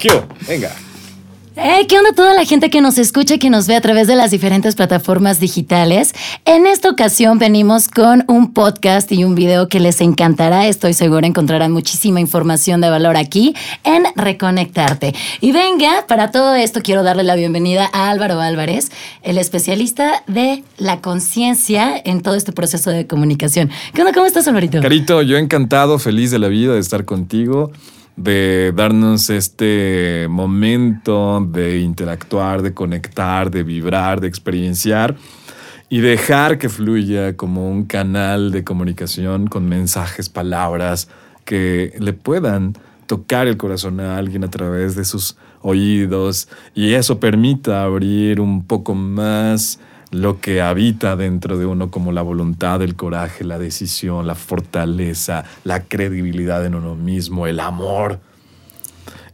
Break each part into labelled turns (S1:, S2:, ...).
S1: ¿Qué? Venga.
S2: Eh, ¿Qué onda toda la gente que nos escucha y que nos ve a través de las diferentes plataformas digitales? En esta ocasión venimos con un podcast y un video que les encantará. Estoy segura encontrarán muchísima información de valor aquí en Reconectarte. Y venga, para todo esto quiero darle la bienvenida a Álvaro Álvarez, el especialista de la conciencia en todo este proceso de comunicación. ¿Qué onda? ¿Cómo estás, Álvarito?
S1: Carito, yo encantado, feliz de la vida de estar contigo de darnos este momento de interactuar, de conectar, de vibrar, de experienciar y dejar que fluya como un canal de comunicación con mensajes, palabras que le puedan tocar el corazón a alguien a través de sus oídos y eso permita abrir un poco más lo que habita dentro de uno como la voluntad, el coraje, la decisión, la fortaleza, la credibilidad en uno mismo, el amor.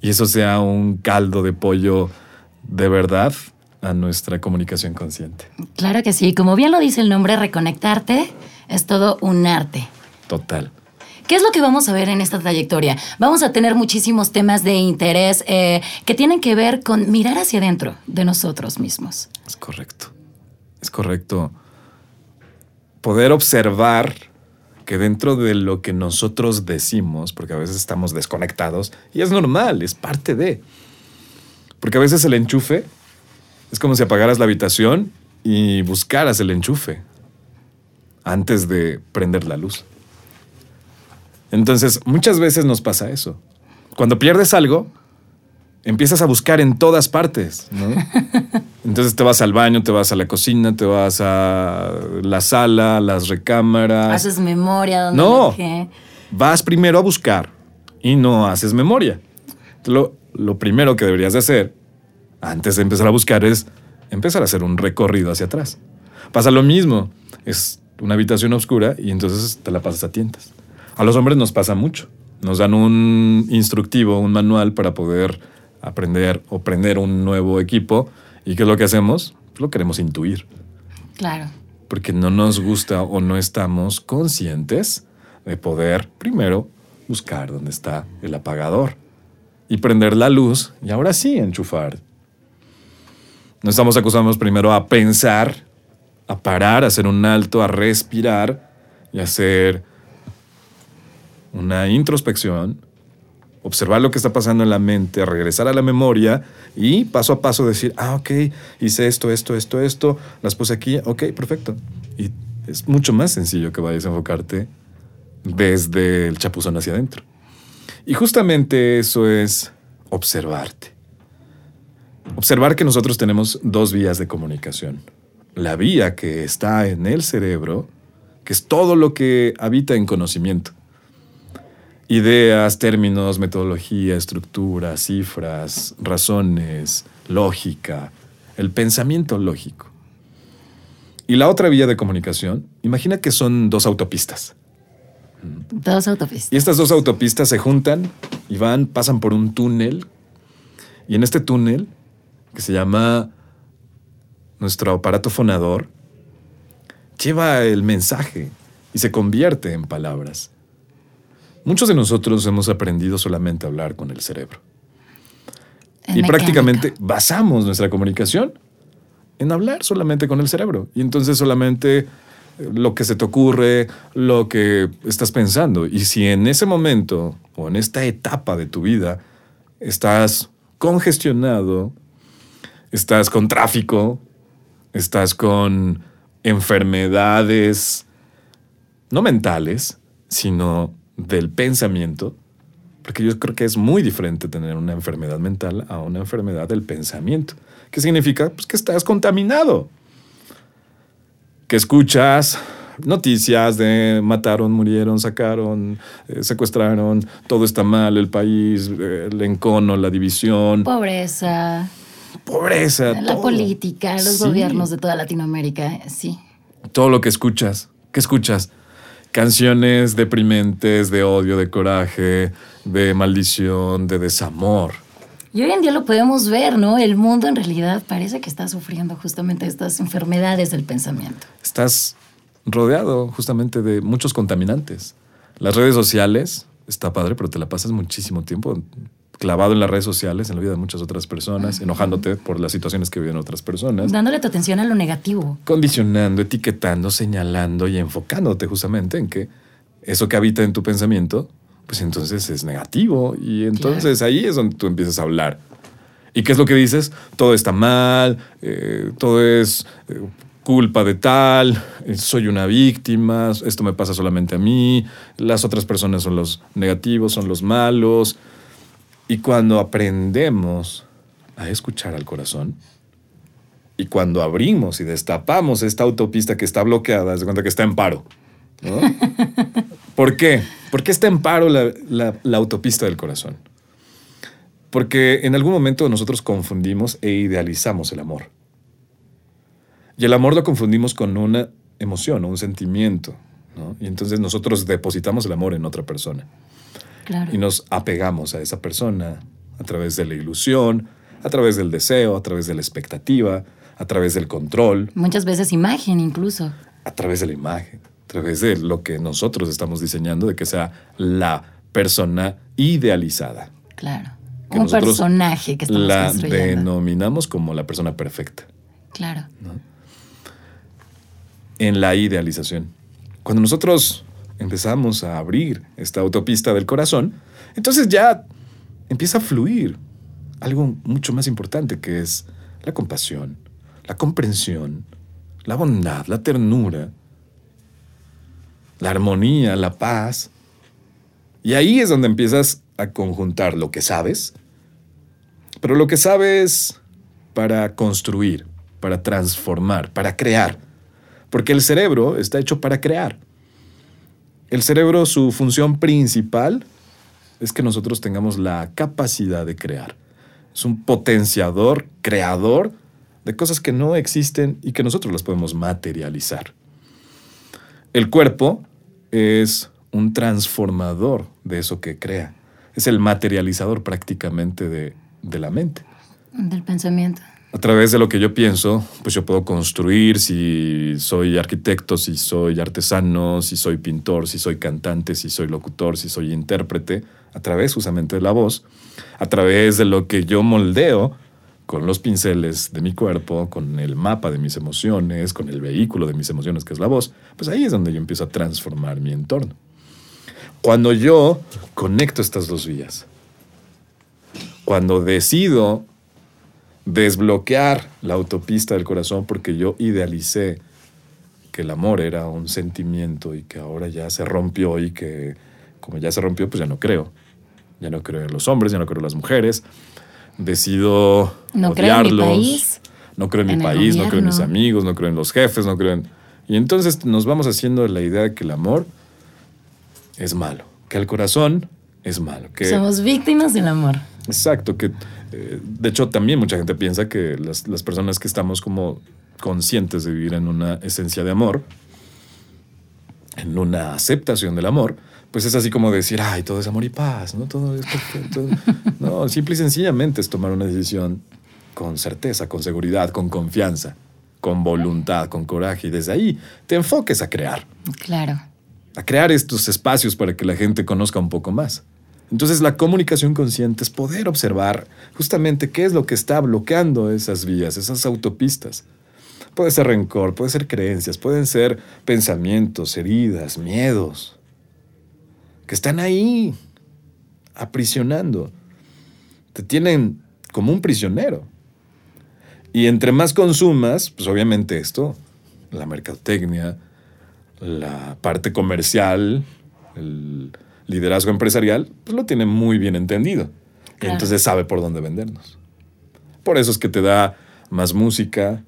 S1: Y eso sea un caldo de pollo de verdad a nuestra comunicación consciente.
S2: Claro que sí, como bien lo dice el nombre, reconectarte es todo un arte.
S1: Total.
S2: ¿Qué es lo que vamos a ver en esta trayectoria? Vamos a tener muchísimos temas de interés eh, que tienen que ver con mirar hacia adentro de nosotros mismos.
S1: Es correcto es correcto, poder observar que dentro de lo que nosotros decimos, porque a veces estamos desconectados, y es normal, es parte de. Porque a veces el enchufe es como si apagaras la habitación y buscaras el enchufe antes de prender la luz. Entonces, muchas veces nos pasa eso. Cuando pierdes algo, empiezas a buscar en todas partes, ¿no? Entonces te vas al baño, te vas a la cocina, te vas a la sala, las recámaras.
S2: Haces memoria.
S1: ¿dónde no, vas primero a buscar y no haces memoria. Lo, lo primero que deberías de hacer antes de empezar a buscar es empezar a hacer un recorrido hacia atrás. Pasa lo mismo, es una habitación oscura y entonces te la pasas a tientas. A los hombres nos pasa mucho. Nos dan un instructivo, un manual para poder aprender o prender un nuevo equipo. ¿Y qué es lo que hacemos? Lo queremos intuir.
S2: Claro.
S1: Porque no nos gusta o no estamos conscientes de poder primero buscar dónde está el apagador y prender la luz y ahora sí enchufar. No estamos acostumbраdos primero a pensar, a parar, a hacer un alto, a respirar y hacer una introspección observar lo que está pasando en la mente, regresar a la memoria y paso a paso decir, ah, ok, hice esto, esto, esto, esto, las puse aquí, ok, perfecto. Y es mucho más sencillo que vayas a enfocarte desde el chapuzón hacia adentro. Y justamente eso es observarte. Observar que nosotros tenemos dos vías de comunicación. La vía que está en el cerebro, que es todo lo que habita en conocimiento ideas, términos, metodología, estructura, cifras, razones, lógica, el pensamiento lógico. Y la otra vía de comunicación, imagina que son dos autopistas.
S2: Dos autopistas.
S1: Y estas dos autopistas se juntan y van, pasan por un túnel. Y en este túnel, que se llama nuestro aparato fonador, lleva el mensaje y se convierte en palabras. Muchos de nosotros hemos aprendido solamente a hablar con el cerebro. y prácticamente basamos nuestra comunicación en hablar solamente con el cerebro. Y entonces solamente eh, lo que se te ocurre, lo que estás pensando. Y si en ese momento o en esta etapa de tu vida estás congestionado, estás con tráfico, estás con enfermedades, no mentales, sino del pensamiento, porque yo creo que es muy diferente tener una enfermedad mental a una enfermedad del pensamiento. ¿Qué significa? Pues que estás contaminado. Que escuchas noticias de mataron, murieron, sacaron, eh, secuestraron, todo está mal, el país, el encono, la división.
S2: Pobreza.
S1: Pobreza.
S2: La política, los gobiernos de toda Latinoamérica, sí.
S1: Todo lo que escuchas. ¿Qué escuchas? Canciones deprimentes de odio, de coraje, de maldición, de desamor.
S2: Y hoy en día lo podemos ver, ¿no? El mundo en realidad parece que está sufriendo justamente estas enfermedades del pensamiento.
S1: Estás rodeado justamente de muchos contaminantes. Las redes sociales, está padre, pero te la pasas muchísimo tiempo clavado en las redes sociales, en la vida de muchas otras personas, enojándote por las situaciones que viven otras personas.
S2: Dándole tu atención a lo negativo.
S1: Condicionando, etiquetando, señalando y enfocándote justamente en que eso que habita en tu pensamiento, pues entonces es negativo. Y entonces ahí es donde tú empiezas a hablar. ¿Y qué es lo que dices? Todo está mal, eh, todo es eh, culpa de tal, eh, soy una víctima, esto me pasa solamente a mí, las otras personas son los negativos, son los malos. Y cuando aprendemos a escuchar al corazón, y cuando abrimos y destapamos esta autopista que está bloqueada, se cuenta que está en paro. ¿Por qué? ¿Por qué está en paro la, la autopista del corazón? Porque en algún momento nosotros confundimos e idealizamos el amor. Y el amor lo confundimos con una emoción o un sentimiento. ¿no? Y entonces nosotros depositamos el amor en otra persona. Y nos apegamos a esa persona a través de la ilusión, a través del deseo, a través de la expectativa, a través del control.
S2: Muchas veces imagen incluso.
S1: A través de la imagen, a través de lo que nosotros estamos diseñando, de que sea la persona idealizada.
S2: Claro. un personaje que estamos
S1: la denominamos como la persona perfecta.
S2: Claro.
S1: En la idealización. Cuando nosotros empezamos a abrir esta autopista del corazón, entonces ya empieza a fluir algo mucho más importante que es la compasión, la comprensión, la bondad, la ternura, la armonía, la paz. Y ahí es donde empiezas a conjuntar lo que sabes, pero lo que sabes para construir, para transformar, para crear. Porque el cerebro está hecho para crear. El cerebro, su función principal es que nosotros tengamos la capacidad de crear. Es un potenciador, creador de cosas que no existen y que nosotros las podemos materializar. El cuerpo es un transformador de eso que crea. Es el materializador prácticamente de, la mente.
S2: Del pensamiento
S1: a través de lo que yo pienso, pues yo puedo construir, si soy arquitecto, si soy artesano, si soy pintor, si soy cantante, si soy locutor, si soy intérprete, a través justamente de la voz, a través de lo que yo moldeo con los pinceles de mi cuerpo, con el mapa de mis emociones, con el vehículo de mis emociones que es la voz, pues ahí es donde yo empiezo a transformar mi entorno. Cuando yo conecto estas dos vías, cuando decido desbloquear la autopista del corazón porque yo idealicé que el amor era un sentimiento y que ahora ya se rompió y que como ya se rompió, pues ya no creo. Ya no creo en los hombres, ya no creo en las mujeres. Decido no odiarlos. Creo en mi país, no creo en mi país, no creo en mis amigos, no creo en los jefes, no creo en... Y entonces nos vamos haciendo la idea de que el amor es malo, que el corazón es malo. Que...
S2: Somos víctimas del amor.
S1: Exacto, que eh, de hecho también mucha gente piensa que las, personas que estamos como conscientes de vivir en una esencia de amor, en una aceptación del amor, pues es así como decir, ay, todo es amor y paz, ¿no? Todo es perfecto. no, simple y sencillamente es tomar una decisión con certeza, con seguridad, con confianza, con voluntad, con coraje, y desde ahí te enfoques a crear.
S2: Claro.
S1: A crear estos espacios para que la gente conozca un poco más. Entonces la comunicación consciente es poder observar justamente qué es lo que está bloqueando esas vías, esas autopistas. Puede ser rencor, puede ser creencias, pueden ser pensamientos, heridas, miedos, que están ahí, aprisionando. Te tienen como un prisionero. Y entre más consumas, pues obviamente esto, la mercadotecnia, la parte comercial, el, liderazgo empresarial, pues lo tiene muy bien entendido. Y entonces sabe por dónde vendernos. Por eso es que te da más música,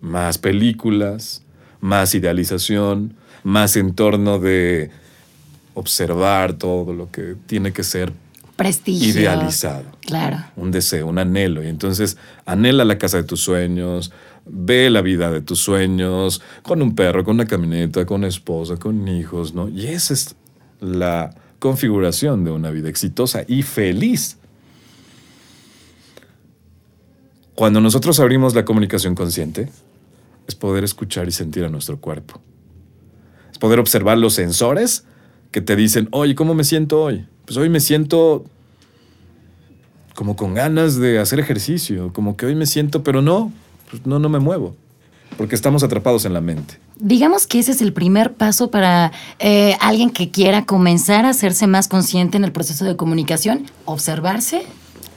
S1: más películas, más idealización, más entorno de observar todo lo que tiene que ser
S2: Prestigio.
S1: idealizado.
S2: Claro.
S1: Un deseo, un anhelo. Y entonces anhela la casa de tus sueños, ve la vida de tus sueños, con un perro, con una camioneta, con una esposa, con hijos, ¿no? Y esa es la configuración de una vida exitosa y feliz. Cuando nosotros abrimos la comunicación consciente, es poder escuchar y sentir a nuestro cuerpo. Es poder observar los sensores que te dicen, oye, ¿cómo me siento hoy? Pues hoy me siento como con ganas de hacer ejercicio, como que hoy me siento, pero no, pues no, no me muevo, porque estamos atrapados en la mente.
S2: Digamos que ese es el primer paso para eh, alguien que quiera comenzar a hacerse más consciente en el proceso de comunicación, observarse.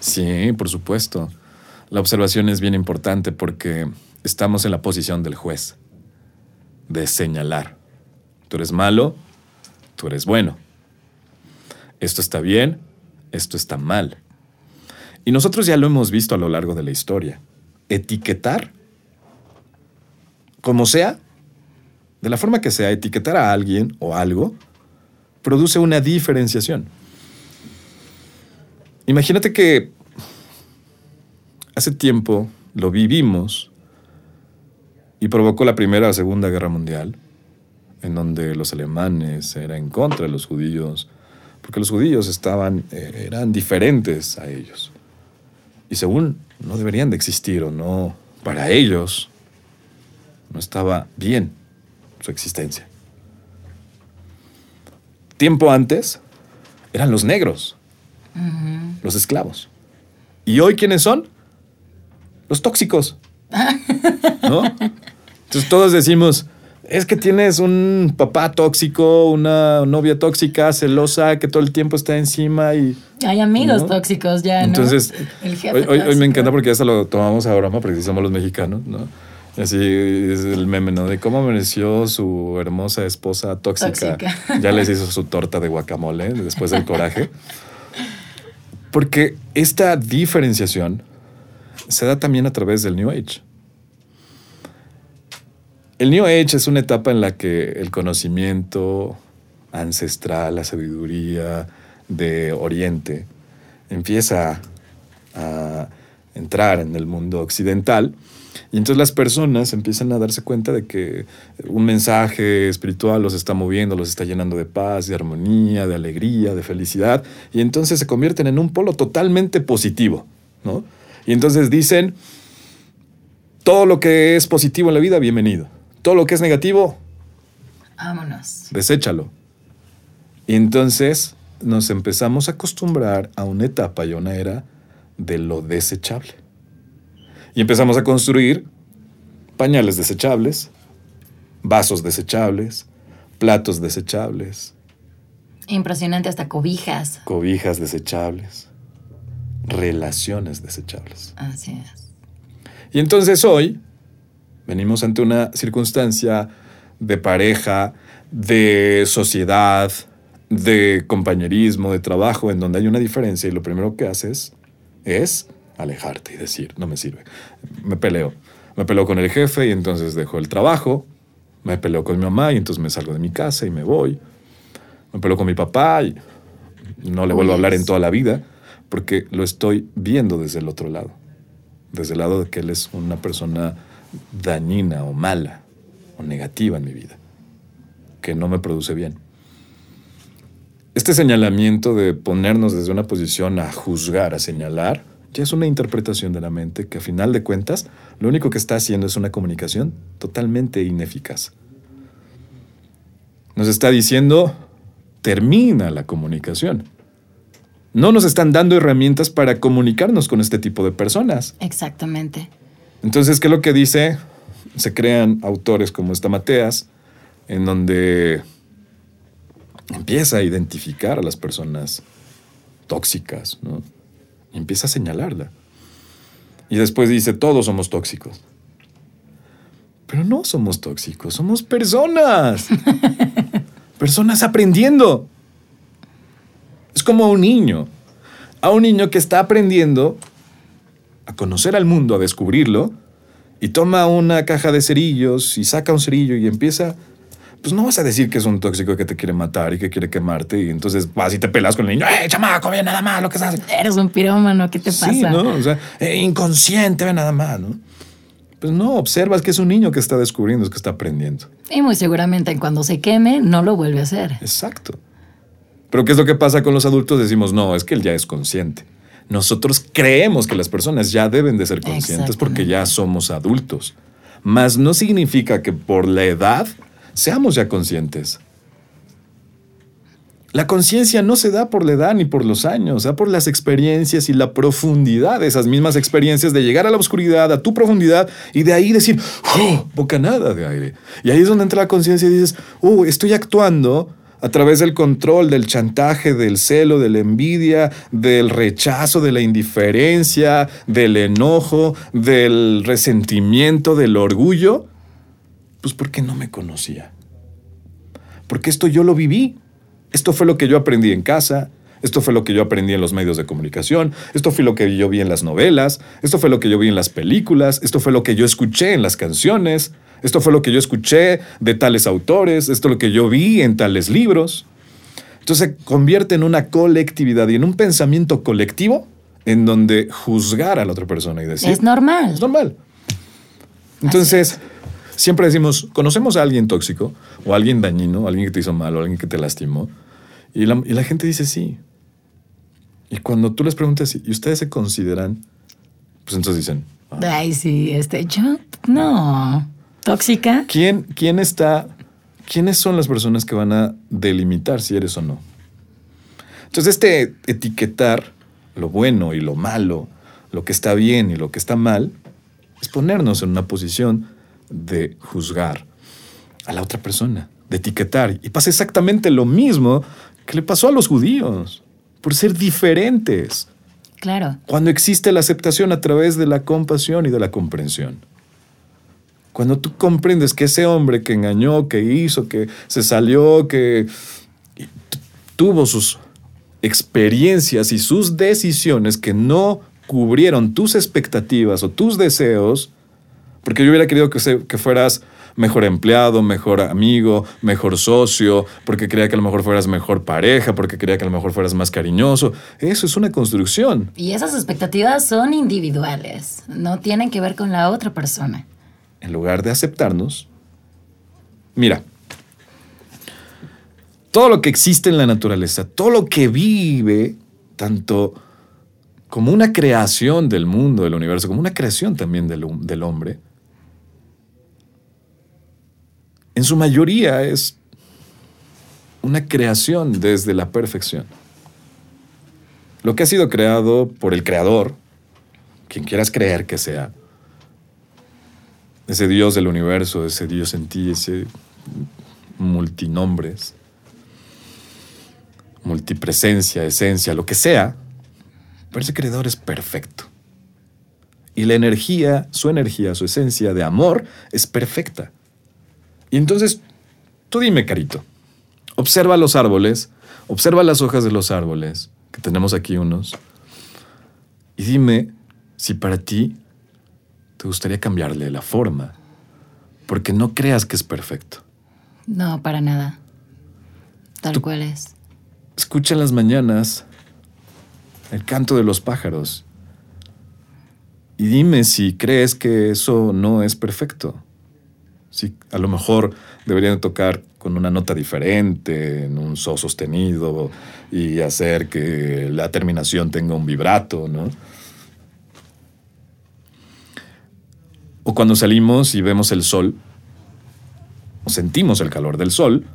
S1: Sí, por supuesto. La observación es bien importante porque estamos en la posición del juez, de señalar. Tú eres malo, tú eres bueno. Esto está bien, esto está mal. Y nosotros ya lo hemos visto a lo largo de la historia. Etiquetar, como sea, de la forma que sea, etiquetar a alguien o algo, produce una diferenciación. Imagínate que hace tiempo lo vivimos y provocó la Primera o Segunda Guerra Mundial, en donde los alemanes eran en contra de los judíos, porque los judíos estaban, eh, eran diferentes a ellos. Y según no deberían de existir o no, para ellos no estaba bien su existencia. Tiempo antes eran los negros, los esclavos. ¿Y hoy quiénes son? Los tóxicos. ¿No? Entonces todos decimos, es que tienes un papá tóxico, una novia tóxica, celosa, que todo el tiempo está encima y...
S2: Hay amigos tóxicos ya, ¿no?
S1: Entonces, hoy, hoy, me encanta porque ya lo tomamos a broma, porque somos los mexicanos, ¿no? Así es el meme, ¿no? De cómo mereció su hermosa esposa tóxica. Ya les hizo su torta de guacamole después del coraje. Porque esta diferenciación se da también a través del New Age. El New Age es una etapa en la que el conocimiento ancestral, la sabiduría de Oriente, empieza a entrar en el mundo occidental. Y entonces las personas empiezan a darse cuenta de que un mensaje espiritual los está moviendo, los está llenando de paz, de armonía, de alegría, de felicidad, y entonces se convierten en un polo totalmente positivo, ¿no? Y entonces dicen, todo lo que es positivo en la vida, bienvenido. Todo lo que es negativo,
S2: vámonos.
S1: Deséchalo. Y entonces nos empezamos a acostumbrar a una etapa y una era de lo desechable. Y empezamos a construir pañales desechables, vasos desechables, platos desechables.
S2: Impresionante, hasta cobijas.
S1: Cobijas desechables, relaciones desechables.
S2: Así es.
S1: Y entonces hoy Venimos ante una circunstancia de pareja, de sociedad, de compañerismo, de trabajo, en donde hay una diferencia y lo primero que haces es alejarte y decir, no me sirve. Me peleo. Me peleo con el jefe y entonces dejo el trabajo. Me peleo con mi mamá y entonces me salgo de mi casa y me voy. Me peleo con mi papá y no le vuelvo a hablar en toda la vida porque lo estoy viendo desde el otro lado. Desde el lado de que él es una persona dañina o mala o negativa en mi vida, que no me produce bien. Este señalamiento de ponernos desde una posición a juzgar, a señalar, ya es una interpretación de la mente que a final de cuentas lo único que está haciendo es una comunicación totalmente ineficaz. Nos está diciendo, termina la comunicación. No nos están dando herramientas para comunicarnos con este tipo de personas.
S2: Exactamente.
S1: Entonces, ¿qué es lo que dice? Se crean autores como esta Mateas, en donde empieza a identificar a las personas tóxicas, ¿no? Y empieza a señalarla. Y después dice, todos somos tóxicos. Pero no somos tóxicos, somos personas. personas aprendiendo. Es como un niño. A un niño que está aprendiendo a conocer al mundo, a descubrirlo, y toma una caja de cerillos y saca un cerillo y empieza, pues no vas a decir que es un tóxico que te quiere matar y que quiere quemarte y entonces vas y te pelas con el niño, ¡eh, chamaco, ve nada más lo que estás
S2: Eres un pirómano, ¿qué te pasa?
S1: Sí, ¿no? O sea, eh, inconsciente, ve nada más, ¿no? Pues no, observas que es un niño que está descubriendo, es que está aprendiendo.
S2: Y muy seguramente cuando se queme no lo vuelve a hacer.
S1: Exacto. Pero ¿qué es lo que pasa con los adultos? Decimos, no, es que él ya es consciente nosotros creemos que las personas ya deben de ser conscientes porque ya somos adultos. Mas no significa que por la edad seamos ya conscientes. La conciencia no se da por la edad ni por los años, da por las experiencias y la profundidad de esas mismas experiencias, de llegar a la oscuridad, a tu profundidad, y de ahí decir, ¡oh! bocanada de aire. Y ahí es donde entra la conciencia y dices, ¡oh! Estoy actuando a través del control, del chantaje, del celo, de la envidia, del rechazo, de la indiferencia, del enojo, del resentimiento, del orgullo. Pues porque no me conocía. Porque esto yo lo viví. Esto fue lo que yo aprendí en casa, esto fue lo que yo aprendí en los medios de comunicación, esto fue lo que yo vi en las novelas, esto fue lo que yo vi en las películas, esto fue lo que yo escuché en las canciones, esto fue lo que yo escuché de tales autores, esto es lo que yo vi en tales libros. Entonces se convierte en una colectividad y en un pensamiento colectivo en donde juzgar a la otra persona y decir...
S2: Es normal.
S1: Es normal. Entonces, siempre decimos, conocemos a alguien tóxico o a alguien dañino, alguien que te hizo mal o alguien que te lastimó. Y la, y la gente dice sí. Y cuando tú les preguntas, ¿y ustedes se consideran? Pues entonces dicen...
S2: "Ah". Ay, sí, este, yo, no. ¿Tóxica?
S1: ¿Quién, ¿Quién está, quiénes son las personas que van a delimitar si eres o no? Entonces, este etiquetar lo bueno y lo malo, lo que está bien y lo que está mal, es ponernos en una posición de juzgar a la otra persona, de etiquetar. Y pasa exactamente lo mismo que le pasó a los judíos, por ser diferentes.
S2: Claro.
S1: Cuando existe la aceptación a través de la compasión y de la comprensión. Cuando tú comprendes que ese hombre que engañó, que hizo, que se salió, que tuvo sus experiencias y sus decisiones que no cubrieron tus expectativas o tus deseos, porque yo hubiera querido que, se- que fueras mejor empleado, mejor amigo, mejor socio, porque creía que a lo mejor fueras mejor pareja, porque creía que a lo mejor fueras más cariñoso. Eso es una construcción.
S2: Y esas expectativas son individuales, no tienen que ver con la otra persona.
S1: en lugar de aceptarnos, mira, todo lo que existe en la naturaleza, todo lo que vive, tanto como una creación del mundo, del universo, como una creación también del hombre, en su mayoría es una creación desde la perfección. Lo que ha sido creado por el creador, quien quieras creer que sea, ese Dios del universo, ese Dios en ti, ese multinombres, multipresencia, esencia, lo que sea, pero ese creador es perfecto. Y la energía, su energía, su esencia de amor es perfecta. Y entonces, tú dime, Carito, observa los árboles, observa las hojas de los árboles, que tenemos aquí unos, y dime si para ti te gustaría cambiarle la forma, porque no creas que es perfecto.
S2: No, para nada. Tal cual es.
S1: Escucha en las mañanas el canto de los pájaros y dime si crees que eso no es perfecto. Si a lo mejor deberían tocar con una nota diferente, en un so sostenido y hacer que la terminación tenga un vibrato, ¿no? O cuando salimos y vemos el sol, o sentimos el calor del sol,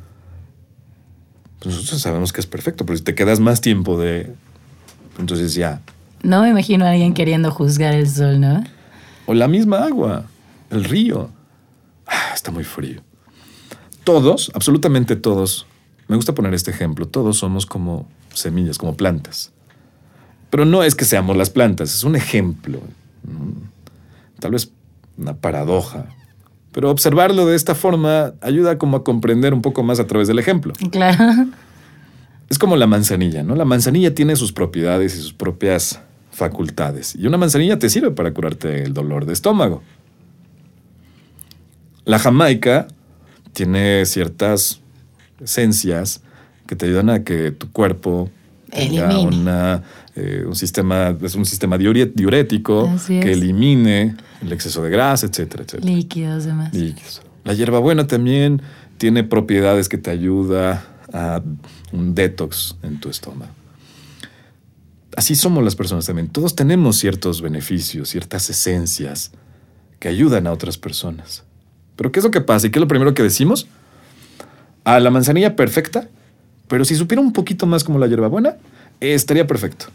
S1: pues nosotros sabemos que es perfecto, pero si te quedas más tiempo de... Entonces ya.
S2: No me imagino a alguien queriendo juzgar el sol, ¿no?
S1: O la misma agua, el río. Está muy frío. Todos, absolutamente todos, me gusta poner este ejemplo, todos somos como semillas, como plantas. Pero no es que seamos las plantas, es un ejemplo. Tal vez una paradoja. Pero observarlo de esta forma ayuda como a comprender un poco más a través del ejemplo.
S2: Claro.
S1: Es como la manzanilla, ¿no? La manzanilla tiene sus propiedades y sus propias facultades. Y una manzanilla te sirve para curarte el dolor de estómago. La jamaica tiene ciertas esencias que te ayudan a que tu cuerpo tenga una, eh, un sistema, es un sistema diurético que elimine el exceso de grasa, etcétera, etcétera.
S2: Líquidos, demás.
S1: Líquidos. La hierbabuena también tiene propiedades que te ayuda a un detox en tu estómago. Así somos las personas también. Todos tenemos ciertos beneficios, ciertas esencias que ayudan a otras personas. Pero ¿qué es lo que pasa? ¿Y qué es lo primero que decimos? A la manzanilla perfecta, Pero si supiera un poquito más como la hierbabuena, estaría perfecto.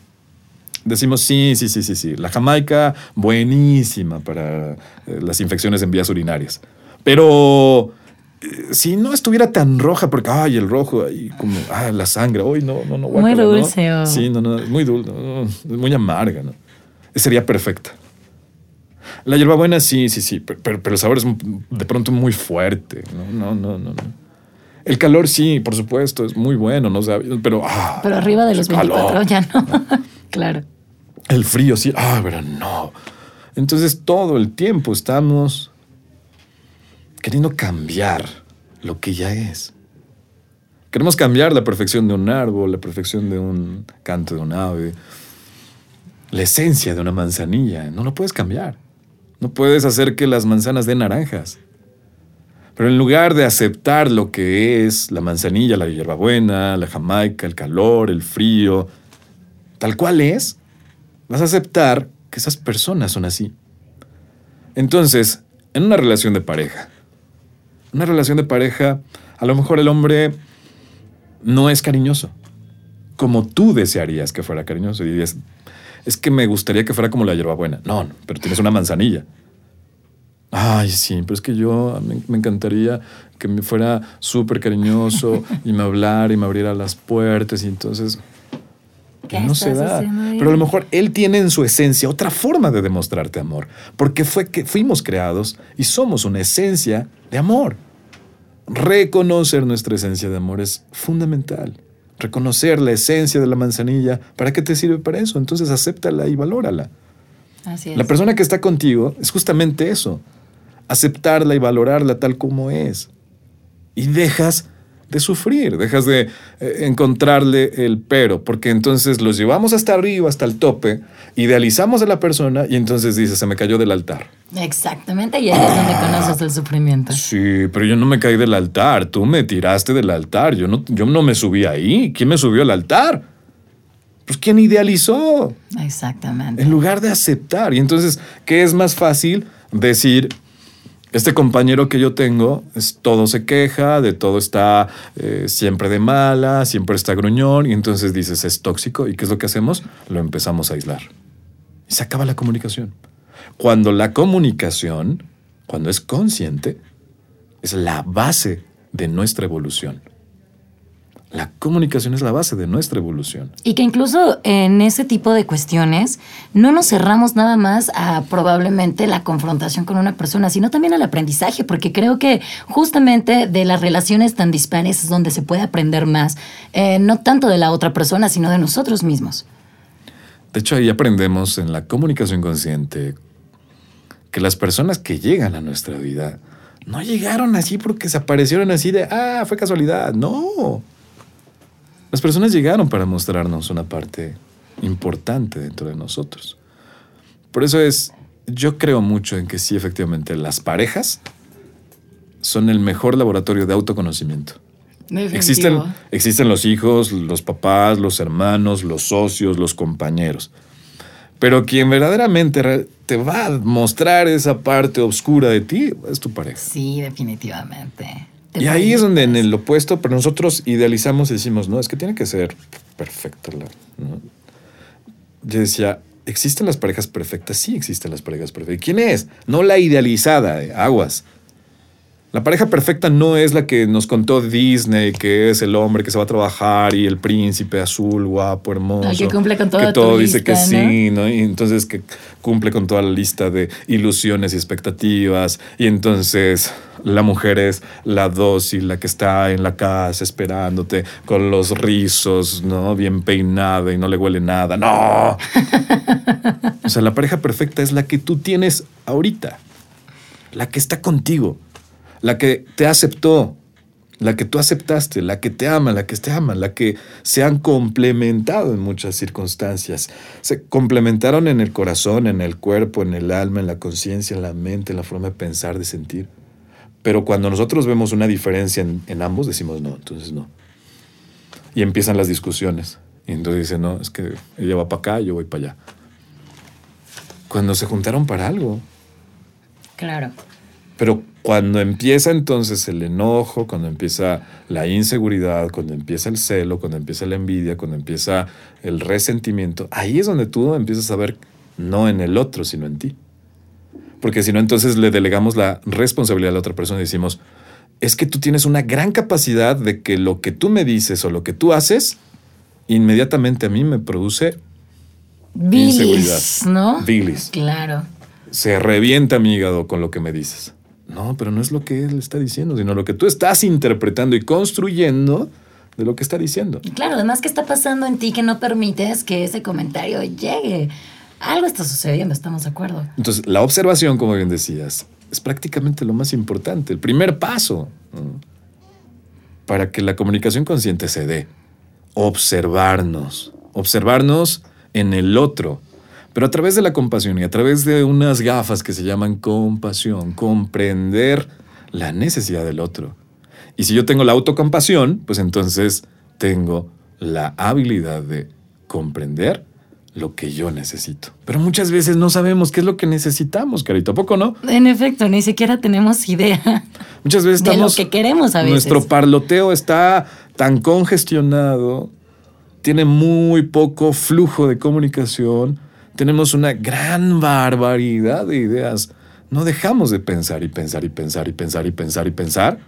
S1: Decimos sí, sí, sí, sí, sí. La jamaica, buenísima para eh, las infecciones en vías urinarias. Pero eh, si no estuviera tan roja, porque, ay, el rojo, ahí como, ah, la sangre, uy, no, no, no.
S2: Muy
S1: guácala, ¿no?
S2: dulce, o-
S1: Sí, no, no, muy dulce, muy amarga, ¿no? Sería perfecta. La hierbabuena, sí, sí, sí, pero, pero- el sabor es de pronto muy fuerte, ¿no? No, no, no, no. El calor, sí, por supuesto, es muy bueno, ¿no? Sea, pero, ah,
S2: Pero arriba de los
S1: el calor.
S2: 24 ya no. claro.
S1: El frío, sí. Ah, pero no. Entonces todo el tiempo estamos queriendo cambiar lo que ya es. Queremos cambiar la perfección de un árbol, la perfección de un canto de un ave, la esencia de una manzanilla. No lo puedes cambiar. No puedes hacer que las manzanas den naranjas. Pero en lugar de aceptar lo que es la manzanilla, la hierbabuena, la jamaica, el calor, el frío, tal cual es, vas a aceptar que esas personas son así. Entonces, en una relación de pareja, una relación de pareja, a lo mejor el hombre no es cariñoso, como tú desearías que fuera cariñoso. Y dirías, es que me gustaría que fuera como la hierbabuena. No, no, pero tienes una manzanilla. Ay, sí, pero es que yo me, me encantaría que me fuera súper cariñoso y me hablara y me abriera las puertas y entonces
S2: ¿Qué
S1: no se da. Pero a lo mejor él tiene en su esencia otra forma de demostrarte amor, porque fue que fuimos creados y somos una esencia de amor. Reconocer nuestra esencia de amor es fundamental. Reconocer la esencia de la manzanilla, ¿para qué te sirve para eso? Entonces acéptala y valórala.
S2: Así es.
S1: La persona que está contigo es justamente eso, aceptarla y valorarla tal como es. Y dejas de sufrir, dejas de eh, encontrarle el pero, porque entonces los llevamos hasta arriba, hasta el tope, idealizamos a la persona y entonces dices, se me cayó del altar.
S2: Exactamente, y ahí es donde conoces el sufrimiento.
S1: Sí, pero yo no me caí del altar, tú me tiraste del altar, yo no, yo no me subí ahí. ¿Quién me subió al altar? Pues ¿quién idealizó?
S2: Exactamente.
S1: En lugar de aceptar. Y entonces, ¿qué es más fácil decir? Este compañero que yo tengo, es, todo se queja, de todo está eh, siempre de mala, siempre está gruñón, y entonces dices, es tóxico, ¿y qué es lo que hacemos? Lo empezamos a aislar. Y se acaba la comunicación. Cuando la comunicación, cuando es consciente, es la base de nuestra evolución. La comunicación es la base de nuestra evolución.
S2: Y que incluso en ese tipo de cuestiones no nos cerramos nada más a probablemente la confrontación con una persona, sino también al aprendizaje, porque creo que justamente de las relaciones tan dispares es donde se puede aprender más, eh, no tanto de la otra persona, sino de nosotros mismos.
S1: De hecho, ahí aprendemos en la comunicación consciente que las personas que llegan a nuestra vida no llegaron así porque se aparecieron así de, ah, fue casualidad. No. Las personas llegaron para mostrarnos una parte importante dentro de nosotros. Por eso es, yo creo mucho en que sí, efectivamente, las parejas son el mejor laboratorio de autoconocimiento. Existen, existen los hijos, los papás, los hermanos, los socios, los compañeros. Pero quien verdaderamente te va a mostrar esa parte oscura de ti es tu pareja.
S2: Sí, definitivamente.
S1: Y ahí es donde en el opuesto, pero nosotros idealizamos y decimos, no, es que tiene que ser perfecta. ¿no? Yo decía, ¿existen las parejas perfectas? Sí, existen las parejas perfectas. ¿Y quién es? No la idealizada, eh, aguas. La pareja perfecta no es la que nos contó Disney, que es el hombre que se va a trabajar y el príncipe azul, guapo, hermoso.
S2: El que cumple con toda
S1: Que todo dice que sí, ¿no? Y entonces que cumple con toda la lista de ilusiones y expectativas. Y entonces la mujer es la dócil, la que está en la casa esperándote con los rizos, ¿no? Bien peinada y no le huele nada. ¡No! o sea, la pareja perfecta es la que tú tienes ahorita. La que está contigo. La que te aceptó. La que tú aceptaste, la que te ama, la que te ama, la que se han complementado en muchas circunstancias. Se complementaron en el corazón, en el cuerpo, en el alma, en la conciencia, en la mente, en la forma de pensar, de sentir. Pero cuando nosotros vemos una diferencia en, en ambos, decimos no, entonces no. Y empiezan las discusiones. Y entonces dicen, no, es que ella va para acá, yo voy para allá. Cuando se juntaron para algo.
S2: Claro.
S1: Pero cuando empieza entonces el enojo, cuando empieza la inseguridad, cuando empieza el celo, cuando empieza la envidia, cuando empieza el resentimiento, ahí es donde tú empiezas a ver no en el otro, sino en ti. Porque si no, entonces le delegamos la responsabilidad a la otra persona y decimos, es que tú tienes una gran capacidad de que lo que tú me dices o lo que tú haces, inmediatamente a mí me produce
S2: Bilis, ¿no?
S1: Bilis.
S2: Claro.
S1: Se revienta mi hígado con lo que me dices. No, pero no es lo que él está diciendo, sino lo que tú estás interpretando y construyendo de lo que está diciendo.
S2: Claro, además, ¿qué está pasando en ti que no permites que ese comentario llegue? Algo está sucediendo, estamos de acuerdo.
S1: Entonces, la observación, como bien decías, es prácticamente lo más importante, el primer paso ¿no? para que la comunicación consciente se dé. Observarnos, observarnos en el otro, pero a través de la compasión y a través de unas gafas que se llaman compasión, comprender la necesidad del otro. Y si yo tengo la autocompasión, pues entonces tengo la habilidad de comprender lo que yo necesito. Pero muchas veces no sabemos qué es lo que necesitamos, carito. ¿A poco no?
S2: En efecto, ni siquiera tenemos idea
S1: Muchas veces
S2: de lo que queremos a veces.
S1: Nuestro parloteo está tan congestionado, tiene muy poco flujo de comunicación, tenemos una gran barbaridad de ideas. No dejamos de pensar y pensar y pensar y pensar y pensar y pensar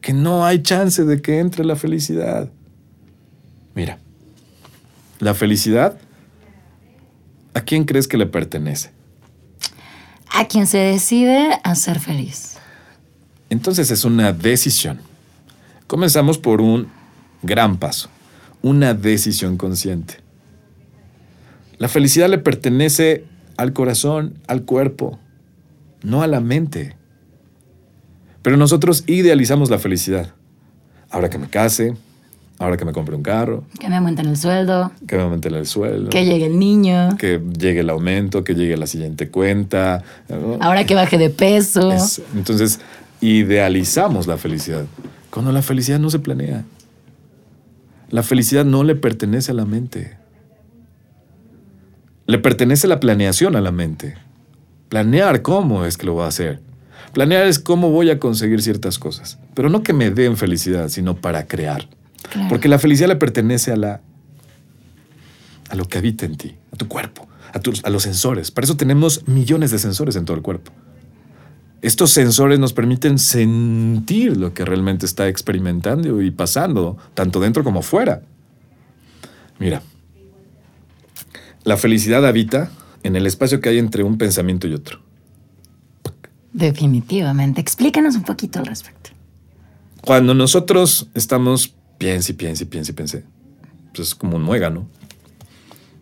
S1: que no hay chance de que entre la felicidad. Mira, la felicidad, ¿a quién crees que le pertenece?
S2: A quien se decide a ser feliz.
S1: Entonces es una decisión. Comenzamos por un gran paso, una decisión consciente. La felicidad le pertenece al corazón, al cuerpo, no a la mente. Pero nosotros idealizamos la felicidad. Ahora que me case, ahora que me compre un carro,
S2: Que me aumenten el sueldo,
S1: que me aumente el sueldo,
S2: que llegue el niño,
S1: que llegue el aumento, que llegue la siguiente cuenta. ¿no?
S2: ahora que baje de peso.
S1: Es- entonces, idealizamos la felicidad. Cuando la felicidad no se planea. La felicidad no le pertenece a la mente. Le pertenece la planeación a la mente. Planear cómo es que lo voy a hacer. Planear es cómo voy a conseguir ciertas cosas. Pero no que me den felicidad, sino para crear.
S2: Claro.
S1: Porque la felicidad le pertenece a la a lo que habita en ti, a tu cuerpo, a, tus- a los sensores. Para eso tenemos millones de sensores en todo el cuerpo. Estos sensores nos permiten sentir lo que realmente está experimentando y pasando, tanto dentro como fuera. Mira, la felicidad habita en el espacio que hay entre un pensamiento y otro.
S2: Definitivamente. Explícanos un poquito al respecto.
S1: Cuando nosotros estamos piense y piense y piense y piense, pues es como un muégano.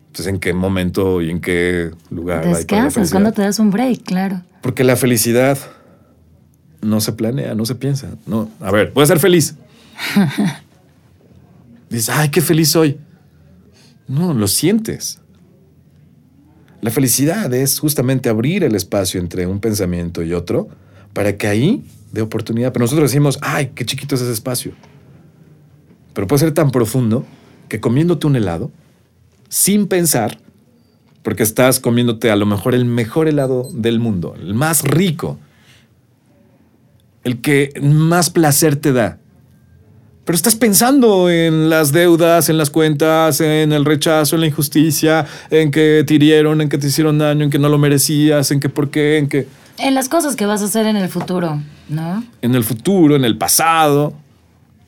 S1: Entonces, ¿en qué momento y en qué lugar?
S2: Descansas, cuando te das un break, claro.
S1: Porque la felicidad no se planea, no se piensa. No, a ver, voy a ser feliz. Dices, ay, qué feliz soy. No, lo sientes. La felicidad es justamente abrir el espacio entre un pensamiento y otro para que ahí dé oportunidad. Pero nosotros decimos, ay, qué chiquito es ese espacio. Pero puede ser tan profundo que comiéndote un helado, sin pensar, porque estás comiéndote a lo mejor el mejor helado del mundo, el más rico, el que más placer te da. Pero estás pensando en las deudas, en las cuentas, en el rechazo, en la injusticia, en que te hirieron, en que te hicieron daño, en que no lo merecías, en que por qué, en que
S2: En las cosas que vas a hacer en el futuro, ¿no?
S1: en el futuro, en el pasado,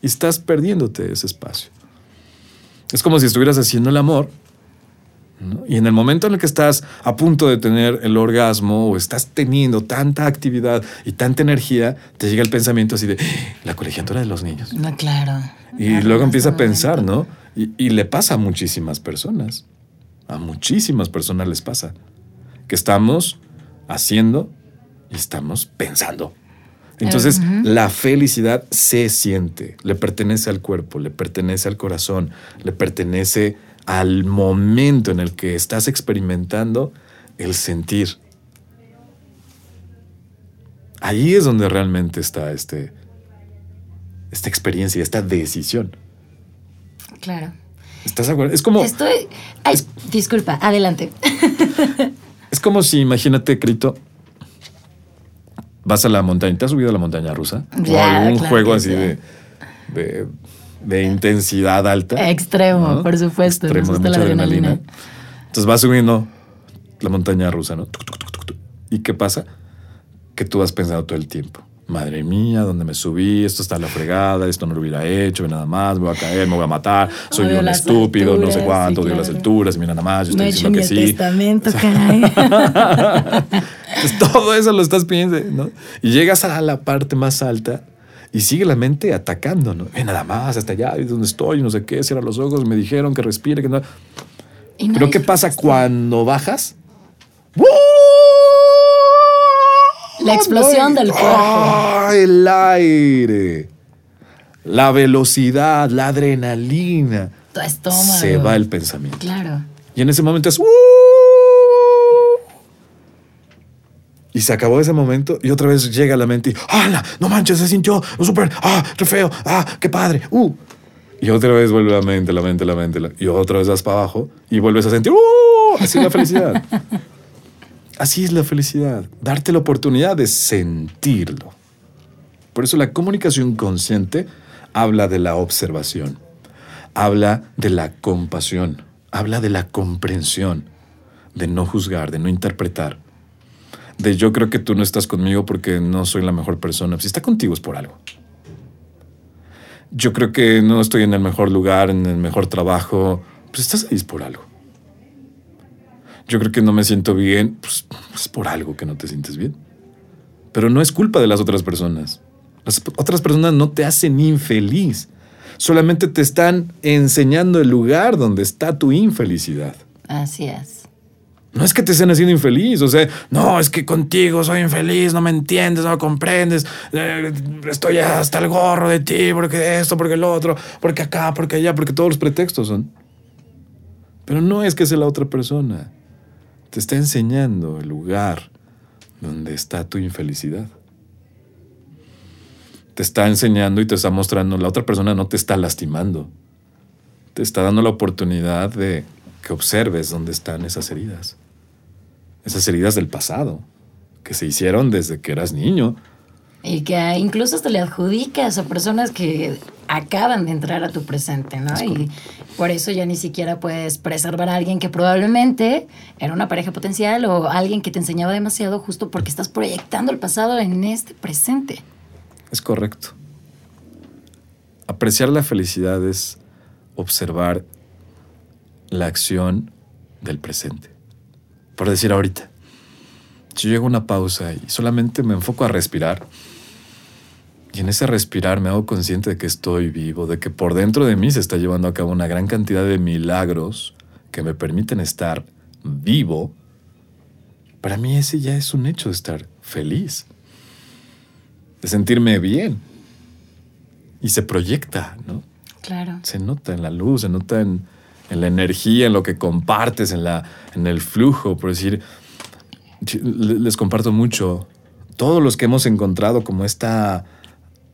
S1: y estás perdiéndote ese espacio. Es como si estuvieras haciendo el amor, ¿no? y en el momento en el que estás a punto de tener el orgasmo o estás teniendo tanta actividad y tanta energía, te llega el pensamiento así de "Ah, la colegiatura de los niños.
S2: No, claro.
S1: Y
S2: Claro,
S1: luego empieza a pensar. ¿no? Y, y le pasa a muchísimas personas. A muchísimas personas les pasa. Que estamos haciendo y estamos pensando. Entonces, la felicidad se siente, le pertenece al cuerpo, le pertenece al corazón, le pertenece al momento en el que estás experimentando el sentir. Ahí es donde realmente está este, esta experiencia, esta decisión.
S2: Claro.
S1: ¿Estás de acuerdo? Es como,
S2: Estoy. Ay, disculpa, adelante.
S1: es como si, imagínate, Crito, vas a la montaña. ¿Te has subido a la montaña rusa?
S2: Ya,
S1: o algún
S2: claro
S1: juego así
S2: sí.
S1: de, de, de intensidad alta.
S2: Extremo,
S1: ¿no?
S2: por supuesto.
S1: Extremo, de mucha adrenalina.
S2: adrenalina.
S1: Entonces vas subiendo la montaña rusa, ¿no? ¿Y qué pasa? Que tú vas pensando todo el tiempo. Madre mía, ¿dónde me subí? Esto está a la fregada, esto no lo hubiera hecho, nada más, me voy a caer, me voy a matar, soy un estúpido, no sé cuánto,
S2: sí,
S1: odio las
S2: claro.
S1: alturas, mira nada más, yo estoy
S2: he hecho
S1: diciendo
S2: ni
S1: que
S2: el
S1: sí.
S2: testamento, caray.
S1: Entonces, todo eso lo estás pensando, ¿no? Y llegas a la parte más alta y sigue la mente atacando, ¿no? Ve nada más, hasta allá, es donde estoy, no sé qué, cierra los ojos, me dijeron que respire, que no.
S2: Y no
S1: Pero ¿qué pasa cuando bajas?
S2: La explosión del cuerpo.
S1: ¡Ah! El aire, la velocidad, la adrenalina.
S2: Tu estómago.
S1: Se va el pensamiento.
S2: Claro.
S1: Y en ese momento es. "Uh". Y se acabó ese momento y otra vez llega a la mente y. ¡Hala! No manches, se sintió súper. ¡Ah! ¡Qué feo! ¡Ah! ¡Qué padre! ¡Uh! Y otra vez vuelve la mente, la mente, la mente. la- Y otra vez vas para abajo y vuelves a sentir. ¡Uh! Así es la felicidad. Así es la felicidad. Darte la oportunidad de sentirlo. Por eso la comunicación consciente habla de la observación, habla de la compasión, habla de la comprensión, de no juzgar, de no interpretar, de yo creo que tú no estás conmigo porque no soy la mejor persona. Si está contigo es por algo. Yo creo que no estoy en el mejor lugar, en el mejor trabajo, pues estás ahí es por algo. Yo creo que no me siento bien, pues es por algo que no te sientes bien. Pero no es culpa de las otras personas. Las otras personas no te hacen infeliz. Solamente te están enseñando el lugar donde está tu infelicidad.
S2: Así es.
S1: No es que te estén haciendo infeliz, o sea, no, es que contigo soy infeliz, no me entiendes, no comprendes, eh, estoy hasta el gorro de ti, porque esto, porque el otro, porque acá, porque allá, porque todos los pretextos son. Pero no es que sea la otra persona, te está enseñando el lugar donde está tu infelicidad. Te está enseñando y te está mostrando, la otra persona no te está lastimando, te está dando la oportunidad de que observes dónde están esas heridas. Esas heridas del pasado, que se hicieron desde que eras niño.
S2: Y que incluso hasta le adjudicas a personas que acaban de entrar a tu presente, ¿no? Y por eso ya ni siquiera puedes preservar a alguien que probablemente era una pareja potencial o alguien que te enseñaba demasiado justo porque estás proyectando el pasado en este presente.
S1: Es correcto. Apreciar la felicidad es observar la acción del presente. Por decir ahorita, si yo llego a una pausa y solamente me enfoco a respirar, y en ese respirar me hago consciente de que estoy vivo, de que por dentro de mí se está llevando a cabo una gran cantidad de milagros que me permiten estar vivo, para mí ese ya es un hecho de estar feliz, de sentirme bien. Y se proyecta, ¿no?
S2: Claro.
S1: Se nota en la luz, se nota en, en la energía, en lo que compartes, en, la, en el flujo. Por decir, les comparto mucho. Todos los que hemos encontrado como esta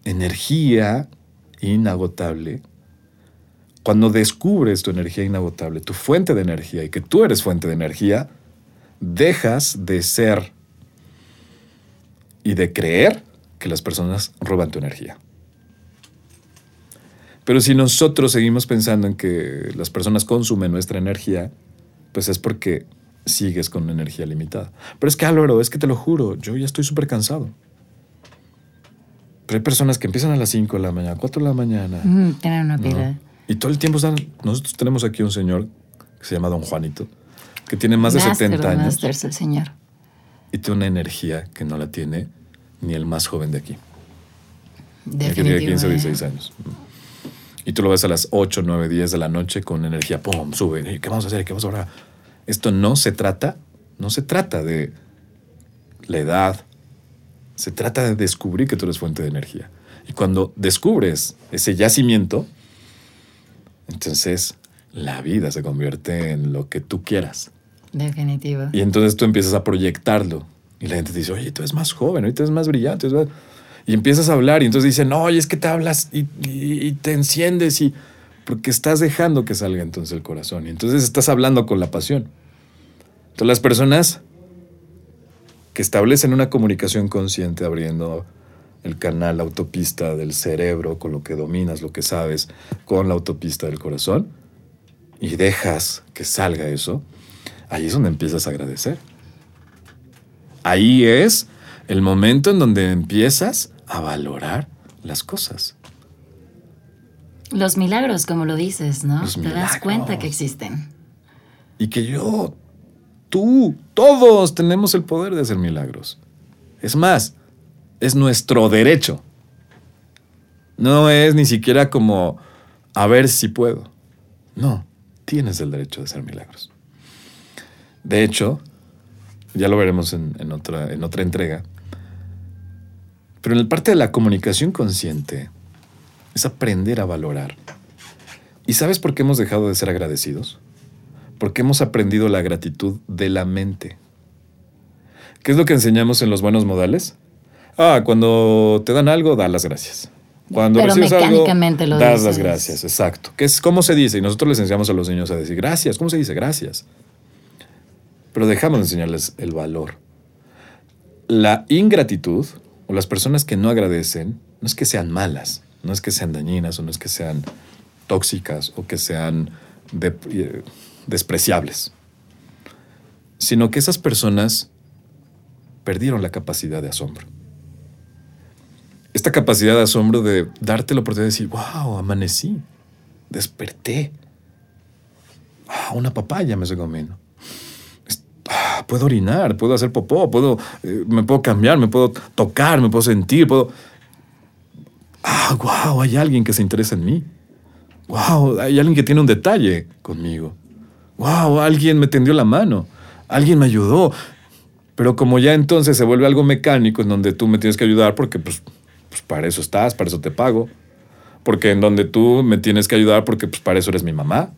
S1: energía inagotable, cuando descubres tu energía inagotable, tu fuente de energía y que tú eres fuente de energía, dejas de ser y de creer que las personas roban tu energía. Pero si nosotros seguimos pensando en que las personas consumen nuestra energía, pues es porque sigues con energía limitada. Pero es que Álvaro, es que te lo juro, yo ya estoy súper cansado. Pero hay personas que empiezan a las 5 de la mañana, 4 de la mañana.
S2: Mm, tener una
S1: ¿no?
S2: vida.
S1: Y todo el tiempo están... Nosotros tenemos aquí un señor que se llama Don Juanito, que tiene más de
S2: Master
S1: 70
S2: de
S1: años
S2: masters, el señor.
S1: y tiene una energía que no la tiene ni el más joven de aquí. El que
S2: Definitivo.
S1: tiene 15 o
S2: ¿eh?
S1: 16 años. Y tú lo ves a las 8, 9, 10 de la noche con energía, ¡pum! Sube. ¿Y ¿Qué vamos a hacer? ¿Qué vamos a hacer? Esto no se trata, no se trata de la edad. Se trata de descubrir que tú eres fuente de energía. Y cuando descubres ese yacimiento, entonces la vida se convierte en lo que tú quieras.
S2: Definitivo.
S1: Y entonces tú empiezas a proyectarlo. Y la gente te dice, oye, tú eres más joven, ahorita eres más brillante. eres más-". Y empiezas a hablar y entonces dicen, oye, es que te hablas y, y- y te enciendes y... Porque estás dejando que salga entonces el corazón. Y entonces estás hablando con la pasión. Entonces las personas que establecen una comunicación consciente abriendo el canal, la autopista del cerebro con lo que dominas, lo que sabes, con la autopista del corazón, y dejas que salga eso, ahí es donde empiezas a agradecer. Ahí es el momento en donde empiezas a valorar las cosas.
S2: Los milagros, como lo dices, ¿no? Te das cuenta que existen.
S1: Y que yo, tú, todos tenemos el poder de hacer milagros. Es más, es nuestro derecho. No es ni siquiera como a ver si puedo. No, tienes el derecho de hacer milagros. De hecho, ya lo veremos en, otra, en otra entrega, pero en el parte de la comunicación consciente es aprender a valorar. ¿Y sabes por qué hemos dejado de ser agradecidos? Porque hemos aprendido la gratitud de la mente. ¿Qué es lo que enseñamos en los buenos modales? Ah, cuando te dan algo, da las gracias. Cuando
S2: Pero mecánicamente lo
S1: das las gracias, exacto. ¿Qué es, ¿Cómo se dice? Y nosotros les enseñamos a los niños a decir gracias. ¿Cómo se dice? Gracias. Pero dejamos de enseñarles el valor. La ingratitud o las personas que no agradecen no es que sean malas, no es que sean dañinas o no es que sean tóxicas o que sean eh, despreciables, sino que esas personas perdieron la capacidad de asombro esta capacidad de asombro de darte la oportunidad de decir, wow, amanecí, desperté. Ah, una papaya me estoy comiendo. Ah, puedo orinar, puedo hacer popó, puedo, eh, me puedo cambiar, me puedo tocar, me puedo sentir, puedo... Ah, wow, hay alguien que se interesa en mí. Wow, hay alguien que tiene un detalle conmigo. Wow, alguien me tendió la mano. Alguien me ayudó. Pero como ya entonces se vuelve algo mecánico en donde tú me tienes que ayudar porque pues pues para eso estás, para eso te pago. Porque en donde tú me tienes que ayudar, porque pues para eso eres mi mamá,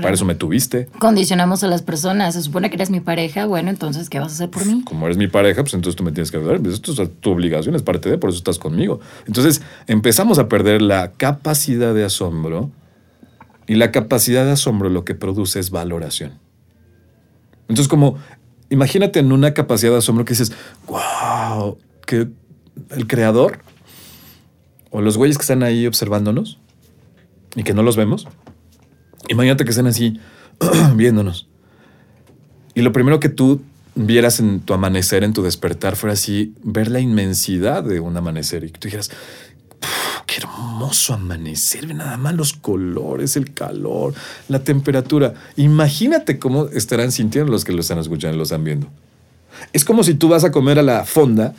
S1: para eso me tuviste.
S2: Condicionamos a las personas. Se supone que eres mi pareja, bueno, entonces, ¿qué vas a hacer por mí?
S1: Como eres mi pareja, pues entonces tú me tienes que ayudar. Pues, esto es tu obligación, es parte de, por eso estás conmigo. Entonces empezamos a perder la capacidad de asombro y la capacidad de asombro lo que produce es valoración. Entonces, como imagínate en una capacidad de asombro que dices, wow, que el creador o los güeyes que están ahí observándonos y que no los vemos, imagínate que están así viéndonos. Y lo primero que tú vieras en tu amanecer, en tu despertar, fuera así, ver la inmensidad de un amanecer y que tú dijeras, qué hermoso amanecer, ve nada más los colores, el calor, la temperatura. Imagínate cómo estarán sintiendo los que lo están escuchando y lo están viendo. Es como si tú vas a comer a la fonda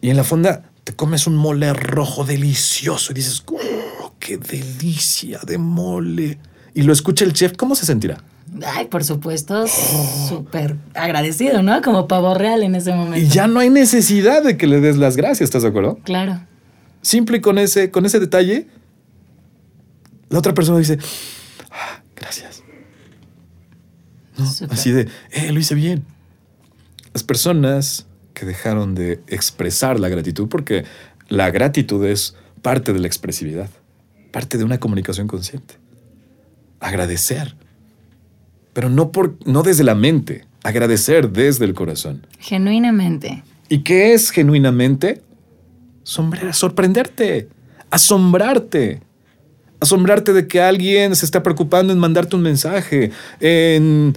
S1: y en la fonda te comes un mole rojo delicioso y dices, oh, qué delicia de mole. Y lo escucha el chef, ¿cómo se sentirá?
S2: Ay, por supuesto, súper agradecido, ¿no? Como pavo real en ese momento.
S1: Y ya no hay necesidad de que le des las gracias, ¿estás de acuerdo?
S2: Claro.
S1: Simple con ese, con ese detalle, la otra persona dice, ah, gracias. Así de, eh, lo hice bien. Las personas que dejaron de expresar la gratitud, porque la gratitud es parte de la expresividad, parte de una comunicación consciente. Agradecer, pero no, por, no desde la mente, agradecer desde el corazón.
S2: Genuinamente.
S1: ¿Y qué es genuinamente? sorprenderte, asombrarte. Asombrarte de que alguien se está preocupando en mandarte un mensaje, en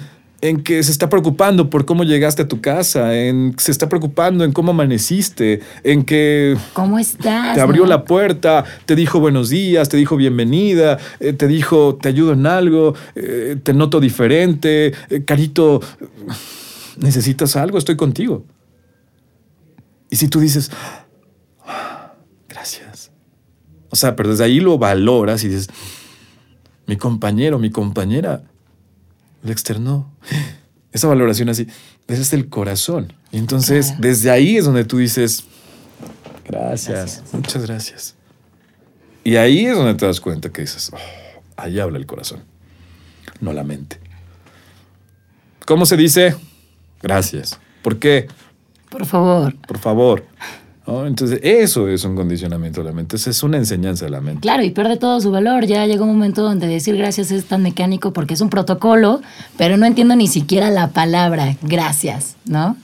S1: en que se está preocupando por cómo llegaste a tu casa, en se está preocupando en cómo amaneciste, en que
S2: ¿Cómo estás?
S1: Te abrió la puerta, te dijo buenos días, te dijo bienvenida, eh, te dijo te ayudo en algo, eh, te noto diferente, eh, carito, necesitas algo, estoy contigo. Y si tú dices, gracias. O sea, pero desde ahí lo valoras y dices, mi compañero, mi compañera le externó. Esa valoración así, desde el corazón. Y entonces, desde ahí es donde tú dices, gracias, muchas gracias. Y ahí es donde te das cuenta que dices, oh, ahí habla el corazón, no la mente. ¿Cómo se dice? Gracias. ¿Por qué?
S2: Por favor.
S1: Por favor. Entonces, eso es un condicionamiento de la mente, es una enseñanza de la mente.
S2: Claro, y pierde todo su valor. Ya llega un momento donde decir gracias es tan mecánico porque es un protocolo, pero no entiendo ni siquiera la palabra gracias, ¿no?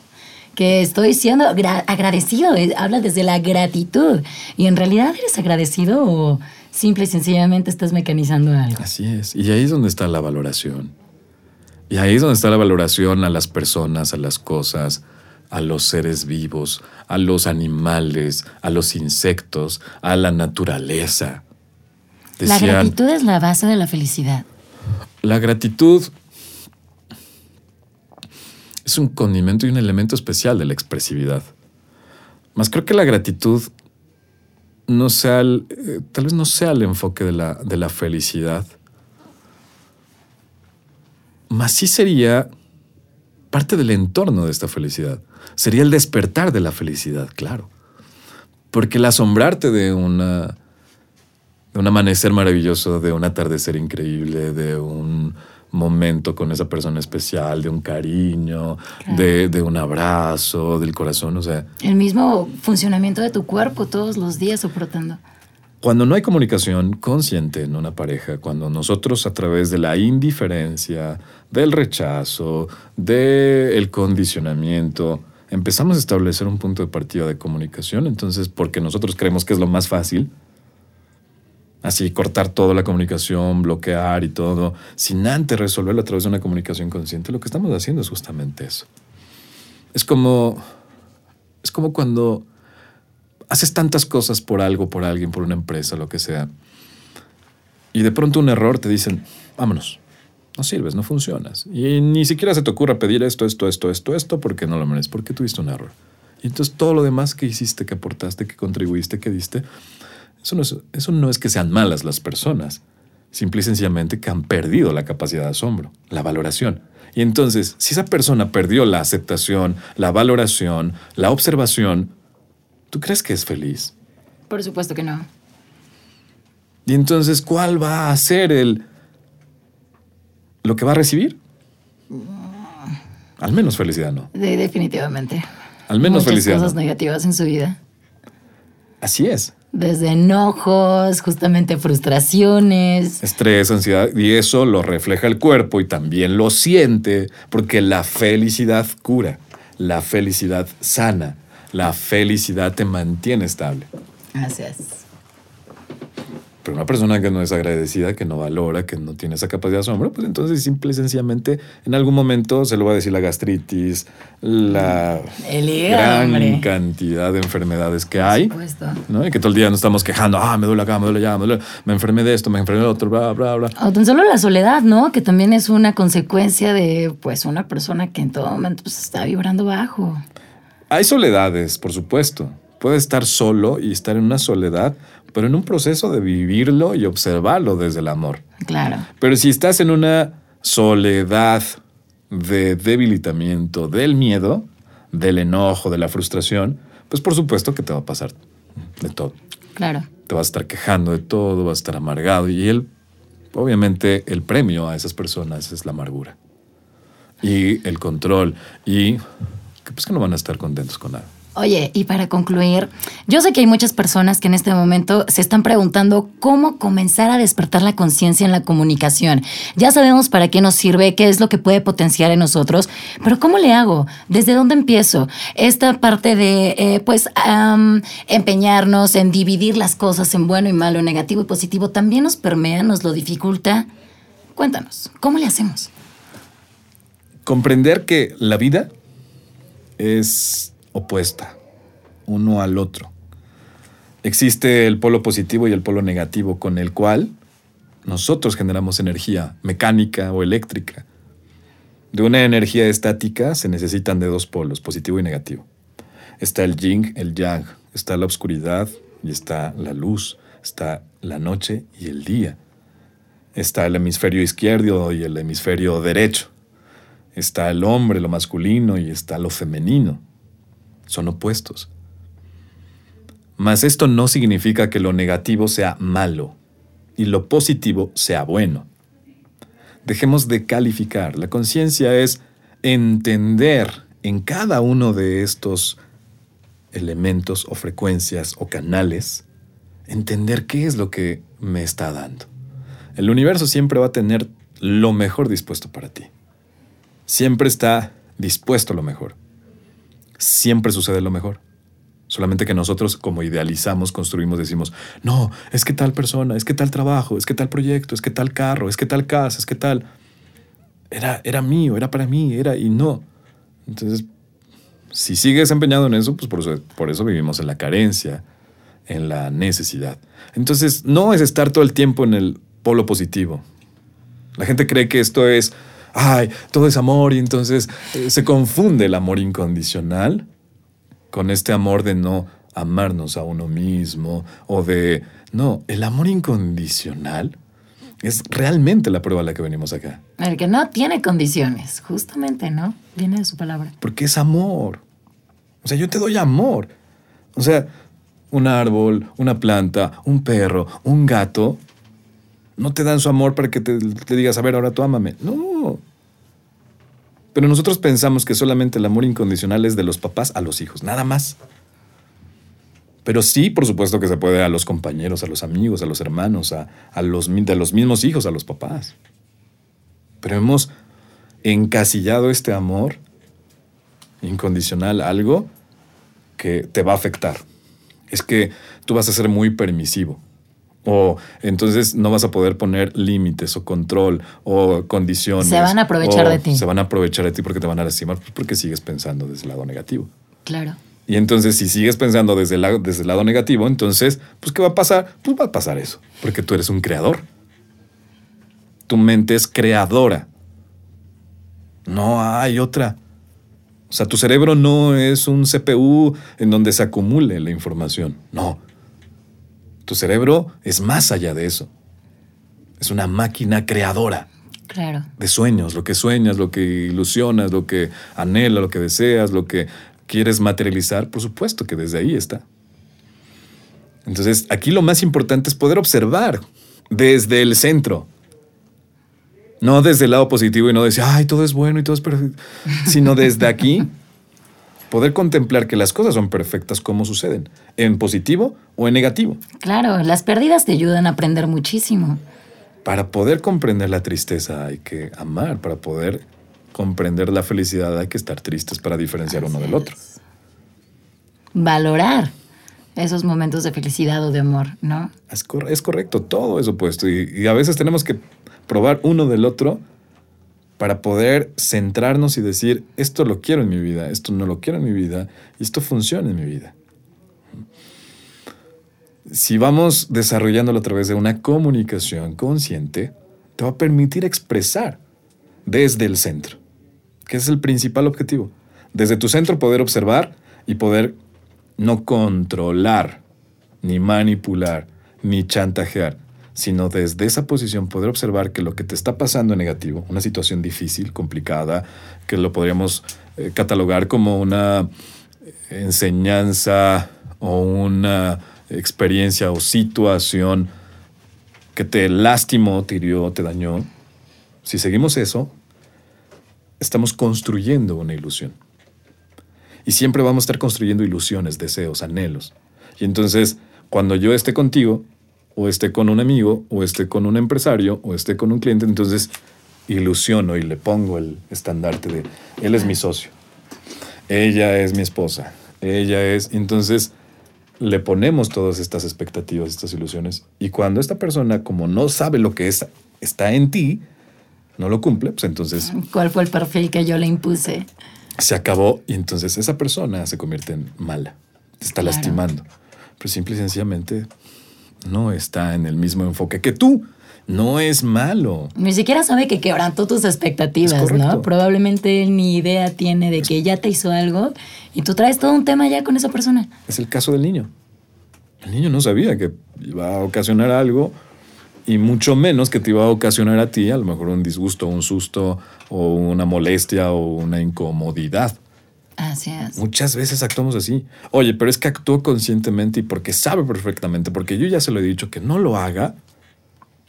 S2: que estoy siendo agradecido, eh, habla desde la gratitud. Y en realidad eres agradecido o simple y sencillamente estás mecanizando algo.
S1: Así es. Y ahí es donde está la valoración. Y ahí es donde está la valoración a las personas, a las cosas, a los seres vivos, a los animales, a los insectos, a la naturaleza.
S2: la gratitud es la base de la felicidad.
S1: La gratitud es un condimento y un elemento especial de la expresividad. Más creo que la gratitud no sea eh, tal vez no sea el enfoque de la, de la felicidad. Más sí sería parte del entorno de esta felicidad. Sería el despertar de la felicidad, claro. Porque el asombrarte de una de un amanecer maravilloso, de un atardecer increíble, de un momento con esa persona especial, de un cariño, de, de, un abrazo, del corazón, o sea.
S2: El mismo funcionamiento de tu cuerpo todos los días soportando.
S1: Cuando no hay comunicación consciente en una pareja, cuando nosotros a través de la indiferencia, del rechazo, del condicionamiento, empezamos a establecer un punto de partida de comunicación, entonces porque nosotros creemos que es lo más fácil, así cortar toda la comunicación, bloquear y todo, sin antes resolverlo a través de una comunicación consciente, lo que estamos haciendo es justamente eso. Es como, es como cuando haces tantas cosas por algo, por alguien, por una empresa, lo que sea, y de pronto un error te dicen, vámonos, no sirves, no funcionas. Y ni siquiera se te ocurra pedir esto, esto, esto, esto, esto, porque no lo mereces, porque tuviste un error. Y entonces todo lo demás que hiciste, que aportaste, que contribuiste, que diste, eso no es, eso no es que sean malas las personas, simple y sencillamente que han perdido la capacidad de asombro, la valoración. Y entonces, si esa persona perdió la aceptación, la valoración, la observación, ¿Tú crees que es feliz?
S2: Por supuesto que no.
S1: Y entonces, ¿cuál va a ser el lo que va a recibir? Al menos felicidad, ¿no?
S2: definitivamente.
S1: Al menos
S2: Muchas
S1: felicidad.
S2: cosas negativas en su vida.
S1: Así es.
S2: Desde enojos, justamente frustraciones.
S1: Estrés, ansiedad, y eso lo refleja el cuerpo y también lo siente, porque la felicidad cura, la felicidad sana, la felicidad te mantiene estable.
S2: Así es.
S1: Pero una persona que no es agradecida, que no valora, que no tiene esa capacidad de asombro, pues entonces simple y sencillamente en algún momento se lo va a decir la gastritis, la gran cantidad de enfermedades que hay. ¿no? Y que todo el día nos estamos quejando, ah, me duele acá, me duele allá, me, duele, me enfermé de esto, me enfermé de otro, bla, bla, bla.
S2: O tan solo la soledad, ¿no? Que también es una consecuencia de pues una persona que en todo momento pues, está vibrando bajo.
S1: Hay soledades, por supuesto. Puede estar solo y estar en una soledad, pero en un proceso de vivirlo y observarlo desde el amor.
S2: Claro.
S1: Pero si estás en una soledad de debilitamiento, del miedo, del enojo, de la frustración, pues por supuesto que te va a pasar de todo.
S2: Claro.
S1: Te vas a estar quejando de todo, vas a estar amargado y él, obviamente, el premio a esas personas es la amargura y el control y pues que no van a estar contentos con nada.
S2: Oye, y para concluir, yo sé que hay muchas personas que en este momento se están preguntando cómo comenzar a despertar la conciencia en la comunicación. Ya sabemos para qué nos sirve, qué es lo que puede potenciar en nosotros, pero ¿cómo le hago? ¿Desde dónde empiezo? Esta parte de, eh, pues, empeñarnos en dividir las cosas en bueno y malo, negativo y positivo, también nos permea, nos lo dificulta. Cuéntanos, ¿cómo le hacemos?
S1: Comprender que la vida es opuesta uno al otro. Existe el polo positivo y el polo negativo con el cual nosotros generamos energía mecánica o eléctrica. De una energía estática se necesitan de dos polos, positivo y negativo. Está el yin, el yang, está la oscuridad y está la luz, está la noche y el día. Está el hemisferio izquierdo y el hemisferio derecho. Está el hombre, lo masculino, y está lo femenino. Son opuestos. Mas esto no significa que lo negativo sea malo y lo positivo sea bueno. Dejemos de calificar. La conciencia es entender en cada uno de estos elementos o frecuencias o canales, entender qué es lo que me está dando. El universo siempre va a tener lo mejor dispuesto para ti siempre está dispuesto a lo mejor. Siempre sucede lo mejor. Solamente que nosotros como idealizamos, construimos, decimos, no, es que tal persona, es que tal trabajo, es que tal proyecto, es que tal carro, es que tal casa, es que tal... Era, era mío, era para mí, era y no. Entonces, si sigues empeñado en eso, pues por eso, por eso vivimos en la carencia, en la necesidad. Entonces, no es estar todo el tiempo en el polo positivo. La gente cree que esto es, ay, todo es amor y entonces eh, se confunde el amor incondicional con este amor de no amarnos a uno mismo o de, no, el amor incondicional es realmente la prueba a la que venimos acá.
S2: El que no tiene condiciones, justamente, ¿no? Viene de su palabra.
S1: Porque es amor. O sea, yo te doy amor. O sea, un árbol, una planta, un perro, un gato, no te dan su amor para que te, digas, a ver, ahora tú ámame. No. Pero nosotros pensamos que solamente el amor incondicional es de los papás a los hijos, nada más. Pero sí, por supuesto que se puede a los compañeros, a los amigos, a los hermanos, a, los, los mismos hijos, a los papás. Pero hemos encasillado este amor incondicional algo que te va a afectar. Es que tú vas a ser muy permisivo. O entonces no vas a poder poner límites o control o condiciones.
S2: Se van a aprovechar de ti.
S1: Se van a aprovechar de ti porque te van a lastimar pues, porque sigues pensando desde el lado negativo.
S2: Claro.
S1: Y entonces, si sigues pensando desde el, lado, desde el lado negativo, entonces, pues, ¿qué va a pasar? Pues va a pasar eso, porque tú eres un creador. Tu mente es creadora. No hay otra. O sea, tu cerebro no es un CPU en donde se acumule la información. No. Tu cerebro es más allá de eso. Es una máquina creadora.
S2: Claro.
S1: De sueños, lo que sueñas, lo que ilusionas, lo que anhelas, lo que deseas, lo que quieres materializar, por supuesto que desde ahí está. Entonces, aquí lo más importante es poder observar desde el centro. No desde el lado positivo y no decir, ay, todo es bueno y todo es perfecto, sino desde aquí poder contemplar que las cosas son perfectas como suceden, en positivo o en negativo.
S2: Claro, las pérdidas te ayudan a aprender muchísimo.
S1: Para poder comprender la tristeza hay que amar, para poder comprender la felicidad hay que estar tristes para diferenciar uno del otro.
S2: Valorar esos momentos de felicidad o de amor, ¿no?
S1: Es, correcto, todo eso puesto. Y, a veces tenemos que probar uno del otro para poder centrarnos y decir, esto lo quiero en mi vida, esto no lo quiero en mi vida, y esto funciona en mi vida. Si vamos desarrollándolo a través de una comunicación consciente, te va a permitir expresar desde el centro que es el principal objetivo. Desde tu centro poder observar y poder no controlar, ni manipular, ni chantajear, sino desde esa posición poder observar que lo que te está pasando en negativo, una situación difícil, complicada, que lo podríamos eh, catalogar como una enseñanza o una experiencia o situación que te lastimó, te hirió, te dañó. Si seguimos eso, estamos construyendo una ilusión. Y siempre vamos a estar construyendo ilusiones, deseos, anhelos. Y entonces, cuando yo esté contigo, o esté con un amigo, o esté con un empresario, o esté con un cliente, entonces ilusiono y le pongo el estandarte de, él es mi socio, ella es mi esposa, ella es, entonces le ponemos todas estas expectativas, estas ilusiones, y cuando esta persona, como no sabe lo que es, está en ti, no lo cumple, pues entonces...
S2: ¿Cuál fue el perfil que yo le impuse?
S1: Se acabó y entonces esa persona se convierte en mala, te está lastimando, pero simple y sencillamente no está en el mismo enfoque que tú. No es malo.
S2: Ni siquiera sabe que quebrantó tus expectativas, ¿no? Probablemente ni idea tiene de que ya te hizo algo y tú traes todo un tema ya con esa persona.
S1: Es el caso del niño. El niño no sabía que iba a ocasionar algo y mucho menos que te iba a ocasionar a ti a lo mejor un disgusto, un susto o una molestia o una incomodidad.
S2: Así es.
S1: Muchas veces actuamos así. Oye, pero es que actuó conscientemente y porque sabe perfectamente, porque yo ya se lo he dicho que no lo haga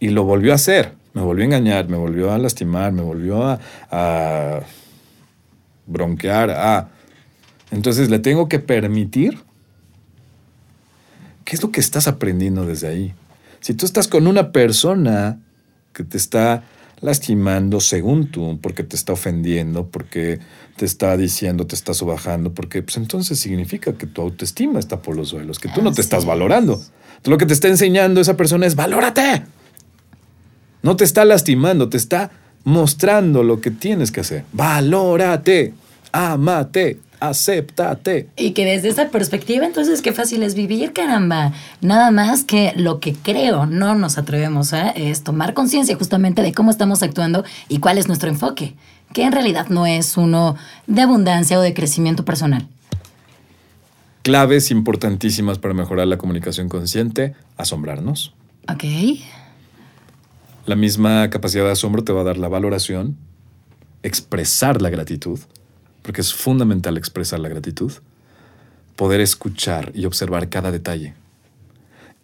S1: y lo volvió a hacer. Me volvió a engañar, me volvió a lastimar, me volvió a, a bronquear. Entonces le tengo que permitir. ¿Qué es lo que estás aprendiendo desde ahí? Si tú estás con una persona que te está lastimando según tú, porque te está ofendiendo, porque te está diciendo, te está subajando, porque pues entonces significa que tu autoestima está por los suelos, que tú no te estás valorando. Lo que te está enseñando esa persona es valórate. No te está lastimando, te está mostrando lo que tienes que hacer. Valórate, amate, acéptate.
S2: Y que desde esa perspectiva, entonces, qué fácil es vivir, caramba. Nada más que lo que creo no nos atrevemos a es tomar conciencia justamente de cómo estamos actuando y cuál es nuestro enfoque, que en realidad no es uno de abundancia o de crecimiento personal.
S1: Claves importantísimas para mejorar la comunicación consciente, asombrarnos.
S2: Ok.
S1: La misma capacidad de asombro te va a dar la valoración, expresar la gratitud, porque es fundamental expresar la gratitud, poder escuchar y observar cada detalle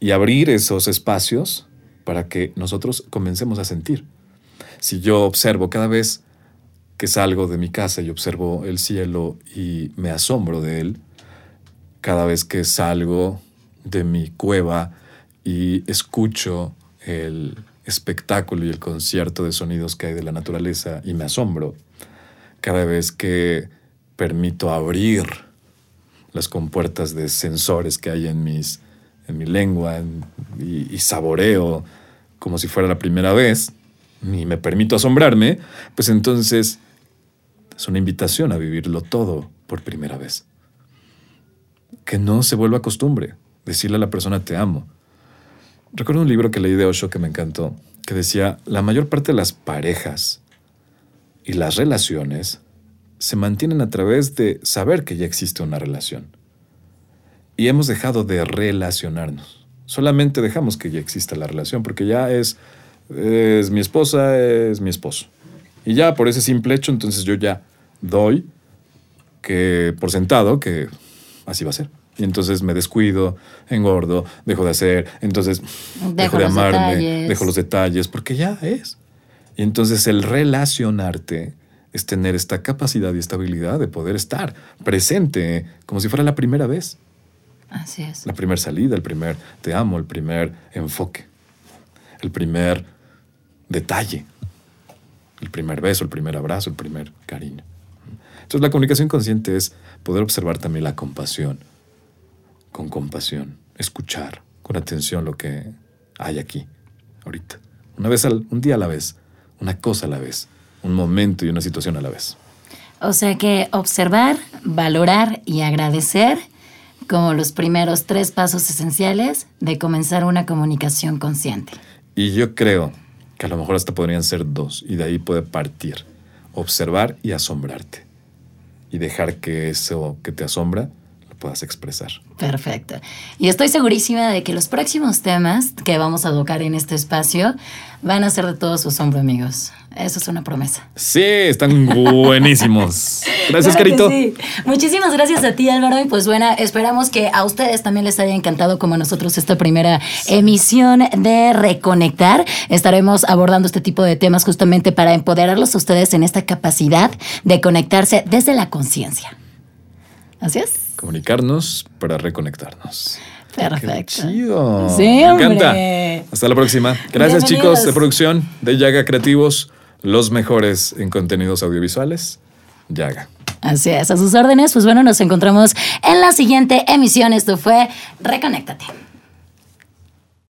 S1: y abrir esos espacios para que nosotros comencemos a sentir. Si yo observo cada vez que salgo de mi casa y observo el cielo y me asombro de él, cada vez que salgo de mi cueva y escucho el espectáculo y el concierto de sonidos que hay de la naturaleza y me asombro, cada vez que permito abrir las compuertas de sensores que hay en, mis, en mi lengua en- y, y saboreo como si fuera la primera vez y me permito asombrarme, pues entonces es una invitación a vivirlo todo por primera vez. Que no se vuelva costumbre decirle a la persona te amo. Recuerdo un libro que leí de Osho que me encantó, que decía, la mayor parte de las parejas y las relaciones se mantienen a través de saber que ya existe una relación. Y hemos dejado de relacionarnos. Solamente dejamos que ya exista la relación, porque ya es, es mi esposa, es mi esposo. Y ya por ese simple hecho, entonces yo ya doy que por sentado que así va a ser. Y entonces me descuido, engordo, dejo de hacer, entonces dejo,
S2: Dejo
S1: de amarme,
S2: detalles.
S1: dejo los detalles, porque ya es. Y entonces el relacionarte es tener esta capacidad y estabilidad de poder estar presente como si fuera la primera vez,
S2: Así es.
S1: la primera salida, el primer te amo, el primer enfoque, el primer detalle, el primer beso, el primer abrazo, el primer cariño. Entonces la comunicación consciente es poder observar también la compasión, con compasión, escuchar con atención lo que hay aquí, ahorita. Una vez al, un día a la vez, una cosa a la vez, un momento y una situación a la vez.
S2: O sea que observar, valorar y agradecer como los primeros tres pasos esenciales de comenzar una comunicación consciente.
S1: Y yo creo que a lo mejor hasta podrían ser dos, y de ahí puede partir. Observar y asombrarte. Y dejar que eso que te asombra puedas expresar.
S2: Perfecto. Y estoy segurísima de que los próximos temas que vamos a tocar en este espacio van a ser de todo su asombro, amigos. Eso es una promesa.
S1: Sí, están buenísimos. Gracias,
S2: Claro
S1: Carito.
S2: sí. Muchísimas gracias a ti, Álvaro. Y pues bueno, esperamos que a ustedes también les haya encantado como a nosotros esta primera emisión de Reconectar. Estaremos abordando este tipo de temas justamente para empoderarlos a ustedes en esta capacidad de conectarse desde la conciencia. Así es.
S1: Comunicarnos para reconectarnos.
S2: Perfecto.
S1: Qué chido.
S2: Sí,
S1: Me encanta. Hasta la próxima. Gracias, chicos de producción de Yaga Creativos, los mejores en contenidos audiovisuales. Yaga.
S2: Así es, a sus órdenes. Pues bueno, nos encontramos en la siguiente emisión. Esto fue Reconéctate.